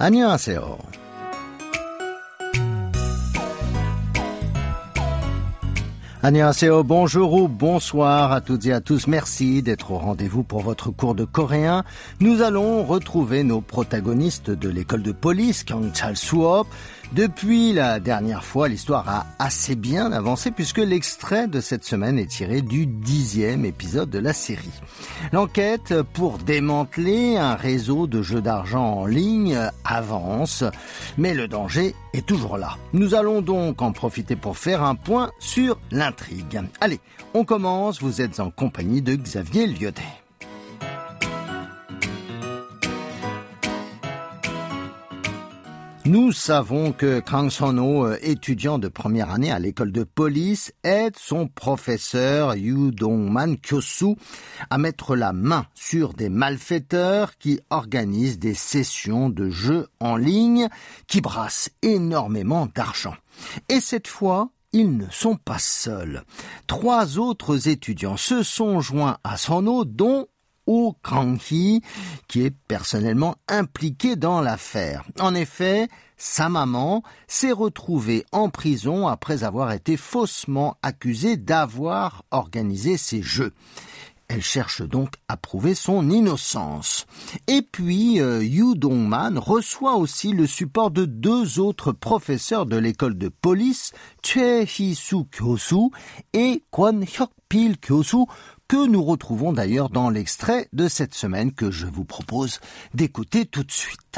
안녕하세요. Annyeonghaseyo, bonjour ou bonsoir à toutes et à tous. Merci d'être au rendez-vous pour votre cours de coréen. Nous allons retrouver nos protagonistes de l'école de police, Kang Chal Suop. depuis la dernière fois, l'histoire a assez bien avancé puisque l'extrait de cette semaine est tiré du dixième épisode de la série. L'enquête pour démanteler un réseau de jeux d'argent en ligne avance, mais le danger est toujours là. Nous allons donc en profiter pour faire un point sur l'intrigue. Allez, on commence, vous êtes en compagnie de Xavier Lyotet. Nous savons que Kang Sono, euh, étudiant de première année à l'école de police, aide son professeur Yu Dongman Kyosu à mettre la main sur des malfaiteurs qui organisent des sessions de jeux en ligne qui brassent énormément d'argent. Et cette fois, ils ne sont pas seuls. Trois autres étudiants se sont joints à Sono, dont Oh Kang-hee, qui est personnellement impliqué dans l'affaire. En effet, sa maman s'est retrouvée en prison après avoir été faussement accusée d'avoir organisé ces jeux. Elle cherche donc à prouver son innocence. Et puis, euh, Yu Dongman reçoit aussi le support de deux autres professeurs de l'école de police, Choi Hee-soo Kyosu et Kwon Hyuk-pil Kyosu, que nous retrouvons d'ailleurs dans l'extrait de cette semaine que je vous propose d'écouter tout de suite.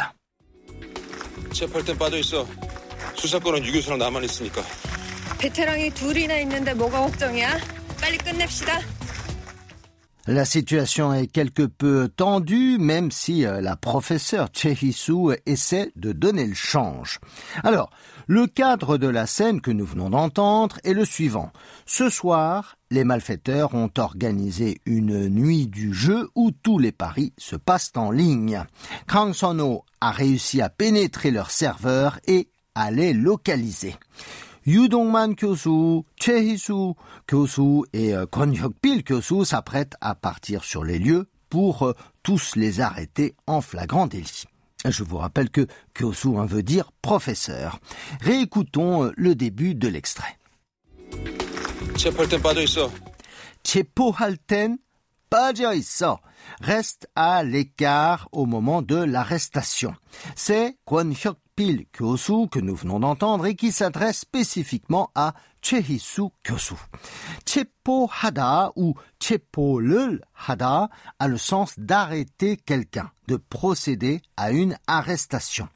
La situation est quelque peu tendue, même si euh, la professeure Chehisu essaie de donner le change. Alors, le cadre de la scène que nous venons d'entendre est le suivant. Ce soir, les malfaiteurs ont organisé une nuit du jeu où tous les paris se passent en ligne. Kang Sono a réussi à pénétrer leur serveur et à les localiser. Yudongman Kyosu, Chehisu Kyosu et euh, Kwon Hyuk-pil Kyosu s'apprêtent à partir sur les lieux pour euh, tous les arrêter en flagrant délit. Je vous rappelle que Kyosu hein, veut dire professeur. Réécoutons euh, le début de l'extrait. 취업할 땐 빠져 있어. 체포할 땐 빠져 있어. Reste à l'écart au moment de l'arrestation. C'est Kwon Pil Kyosu que nous venons d'entendre et qui s'adresse spécifiquement à Chehisu Kyosu. Chepo Hada ou Chepo Lul Hada a le sens d'arrêter quelqu'un, de procéder à une arrestation.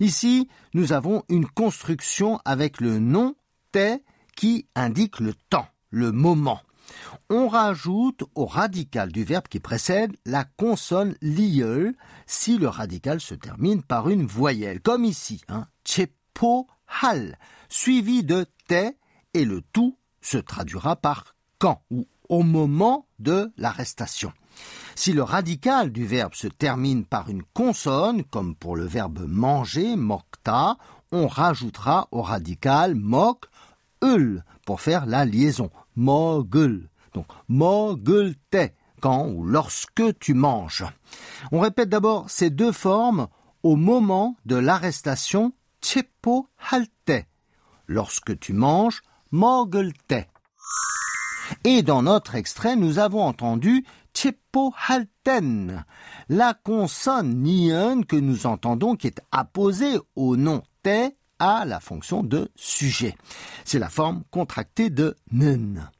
Ici, nous avons une construction avec le nom Te qui indique le temps, le moment. On rajoute au radical du verbe qui précède la consonne lieu si le radical se termine par une voyelle, comme ici, hein, hal, suivi de te et le tout se traduira par quand ou au moment de l'arrestation. Si le radical du verbe se termine par une consonne, comme pour le verbe manger, mokta, on rajoutera au radical mok ul pour faire la liaison. Mogul. Donc, mogulte, quand ou lorsque tu manges. On répète d'abord ces deux formes au moment de l'arrestation chepo halte. Lorsque tu manges, mogulte. Et dans notre extrait, nous avons entendu chepo halten, la consonne nion que nous entendons qui est apposée au nom te à la fonction de sujet. C'est la forme contractée de nun.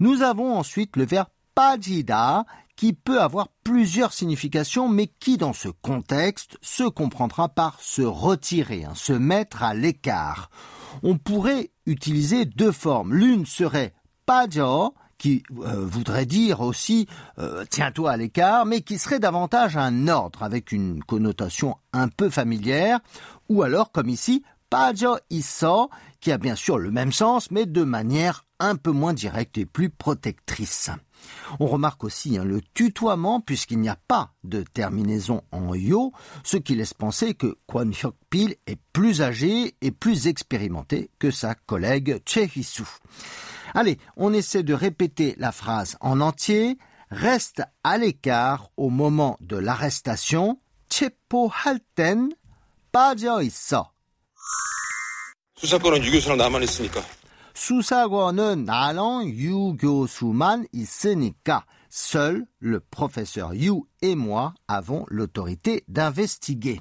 Nous avons ensuite le verbe pajida qui peut avoir plusieurs significations mais qui dans ce contexte se comprendra par se retirer, hein, se mettre à l'écart. On pourrait utiliser deux formes. L'une serait pajo qui euh, voudrait dire aussi euh, tiens-toi à l'écart, mais qui serait davantage un ordre avec une connotation un peu familière, ou alors comme ici Paggio Isso, qui a bien sûr le même sens, mais de manière un peu moins directe et plus protectrice. On remarque aussi hein, le tutoiement puisqu'il n'y a pas de terminaison en yo, ce qui laisse penser que Kwan Hyuk Pil est plus âgé et plus expérimenté que sa collègue Chehisu. Allez, on essaie de répéter la phrase en entier. Reste à l'écart au moment de l'arrestation. Chepo halten, paja 수사권은 유 교수랑 나만 있으니까. 수사권은 나랑 유 교수만 있으니까 seul le professeur Yu et moi avons l'autorité d'investiguer.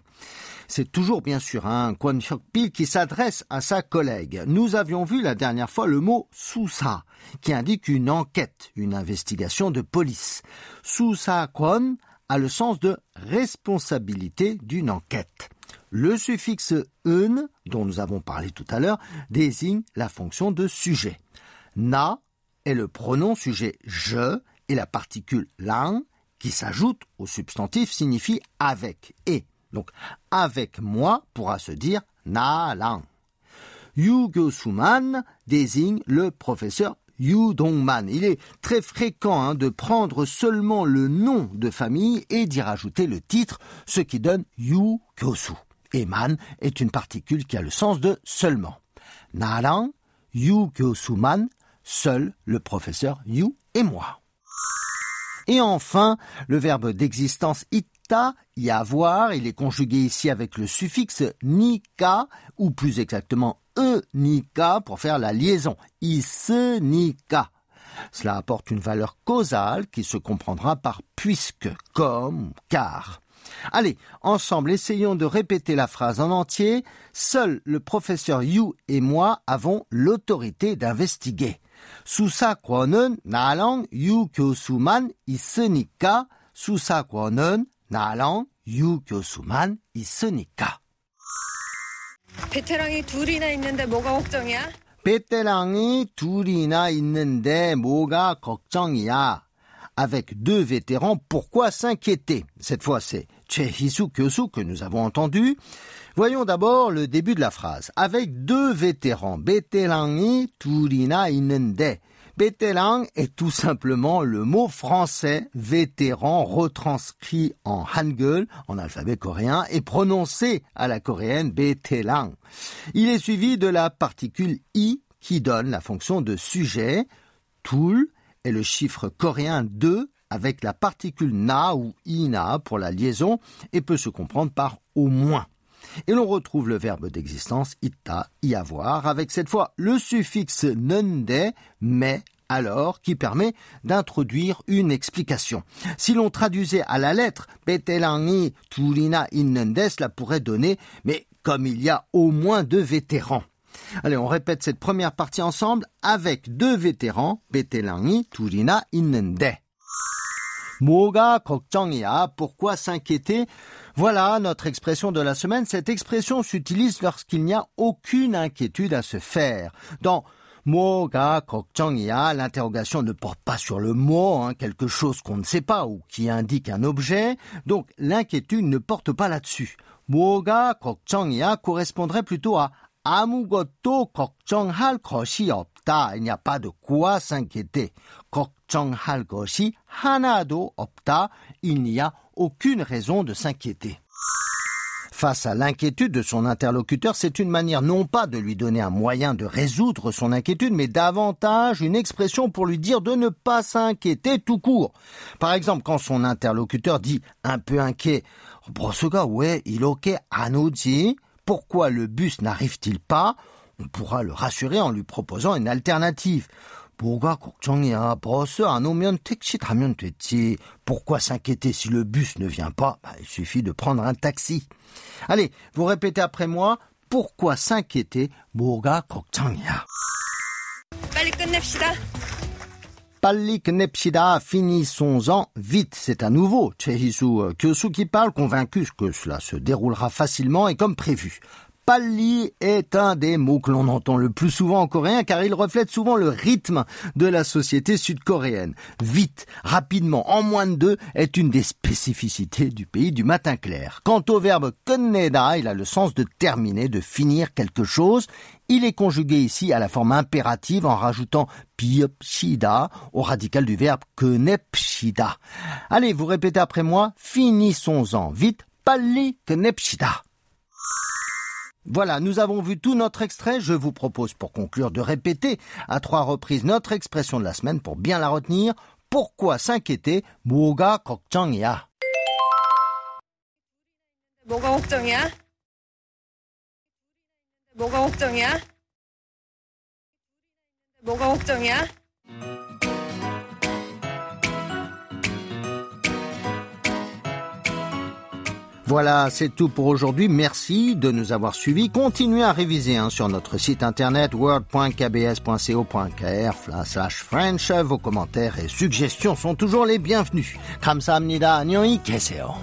C'est toujours bien sûr un Kwon Hyuk-pil qui s'adresse à sa collègue. Nous avions vu la dernière fois le mot susa qui indique une enquête, une investigation de police. Susa Kwon a le sens de responsabilité d'une enquête. Le suffixe un, dont nous avons parlé tout à l'heure, désigne la fonction de sujet. Na est le pronom sujet je et la particule lang qui s'ajoute au substantif signifie avec et. Donc avec moi pourra se dire na lang. Yu Gyosuman désigne le professeur Yu Dongman. Il est très fréquent hein, de prendre seulement le nom de famille et d'y rajouter le titre, ce qui donne Yu Gyosu. Et man est une particule qui a le sens de seulement. Nalang, Yu Gyosuman, seul le professeur Yu et moi. Et enfin, le verbe d'existence ita, y avoir, il est conjugué ici avec le suffixe nika, ou plus exactement e nika pour faire la liaison. Ise nika. Cela apporte une valeur causale qui se comprendra par puisque, comme, car. Allez, ensemble, essayons de répéter la phrase en entier. Seul le professeur Yu et moi avons l'autorité d'investiguer. 수사권은 나랑 유 교수만 있으니까 수사권은 나랑 유 교수만 있으니까. 베테랑이 둘이나 있는데 뭐가 걱정이야? 베테랑이 둘이나 있는데 뭐가 걱정이야? avec deux vétérans, pourquoi s'inquiéter? Cette fois, c'est Chehisu Kyosu que nous avons entendu. Voyons d'abord le début de la phrase. Avec deux vétérans, Betelangi Turina Inende. Betelang est tout simplement le mot français vétéran retranscrit en hangul, en alphabet coréen, et prononcé à la coréenne Betelang. Il est suivi de la particule i qui donne la fonction de sujet, toul, est le chiffre coréen 2 avec la particule na ou ina pour la liaison et peut se comprendre par au moins. Et l'on retrouve le verbe d'existence ita, y avoir, avec cette fois le suffixe nende, mais alors, qui permet d'introduire une explication. Si l'on traduisait à la lettre Betelangi Turina Innendes, cela pourrait donner mais comme il y a au moins deux vétérans. Allez, on répète cette première partie ensemble avec deux vétérans, Betelangi Turina Innende. Moga 걱정이야, pourquoi s'inquiéter Voilà notre expression de la semaine. Cette expression s'utilise lorsqu'il n'y a aucune inquiétude à se faire. Dans Moga 걱정이야, l'interrogation ne porte pas sur le mot, hein, quelque chose qu'on ne sait pas ou qui indique un objet, donc l'inquiétude ne porte pas là-dessus. Moga 걱정이야 correspondrait plutôt à 아무것도 걱정할 것이 없다. Il n'y a pas de quoi s'inquiéter. 걱정할 것이 하나도 없다. Il n'y a aucune raison de s'inquiéter. Face à l'inquiétude de son interlocuteur, c'est une manière non pas de lui donner un moyen de résoudre son inquiétude, mais davantage une expression pour lui dire de ne pas s'inquiéter tout court. Par exemple, quand son interlocuteur dit un peu inquiet, Brosoga, ouais, il ok, anoji, pourquoi le bus n'arrive-t-il pas, on pourra le rassurer en lui proposant une alternative. Pourquoi s'inquiéter si le bus ne vient pas? Bah, il suffit de prendre un taxi. Allez, vous répétez après moi. Pourquoi s'inquiéter? pallik nepsida, finissons-en vite. C'est à nouveau Chehisu Kyosu qui parle, convaincu que cela se déroulera facilement et comme prévu. Pali est un des mots que l'on entend le plus souvent en coréen car il reflète souvent le rythme de la société sud-coréenne. Vite, rapidement, en moins de deux est une des spécificités du pays du matin clair. Quant au verbe konneda, il a le sens de terminer, de finir quelque chose. Il est conjugué ici à la forme impérative en rajoutant piopshida au radical du verbe knepshida. Allez, vous répétez après moi, finissons-en vite, pali knepshida. Voilà, nous avons vu tout notre extrait. Je vous propose pour conclure de répéter à trois reprises notre expression de la semaine pour bien la retenir. Pourquoi s'inquiéter? 뭐가 걱정이야? 뭐가 걱정이야? 뭐가 걱정이야? 뭐가 걱정이야? Voilà, c'est tout pour aujourd'hui. Merci de nous avoir suivis. Continuez à réviser hein, sur notre site internet word.kbs.co.kr slash French. Vos commentaires et suggestions sont toujours les bienvenus. 감사합니다. 안녕히 계세요.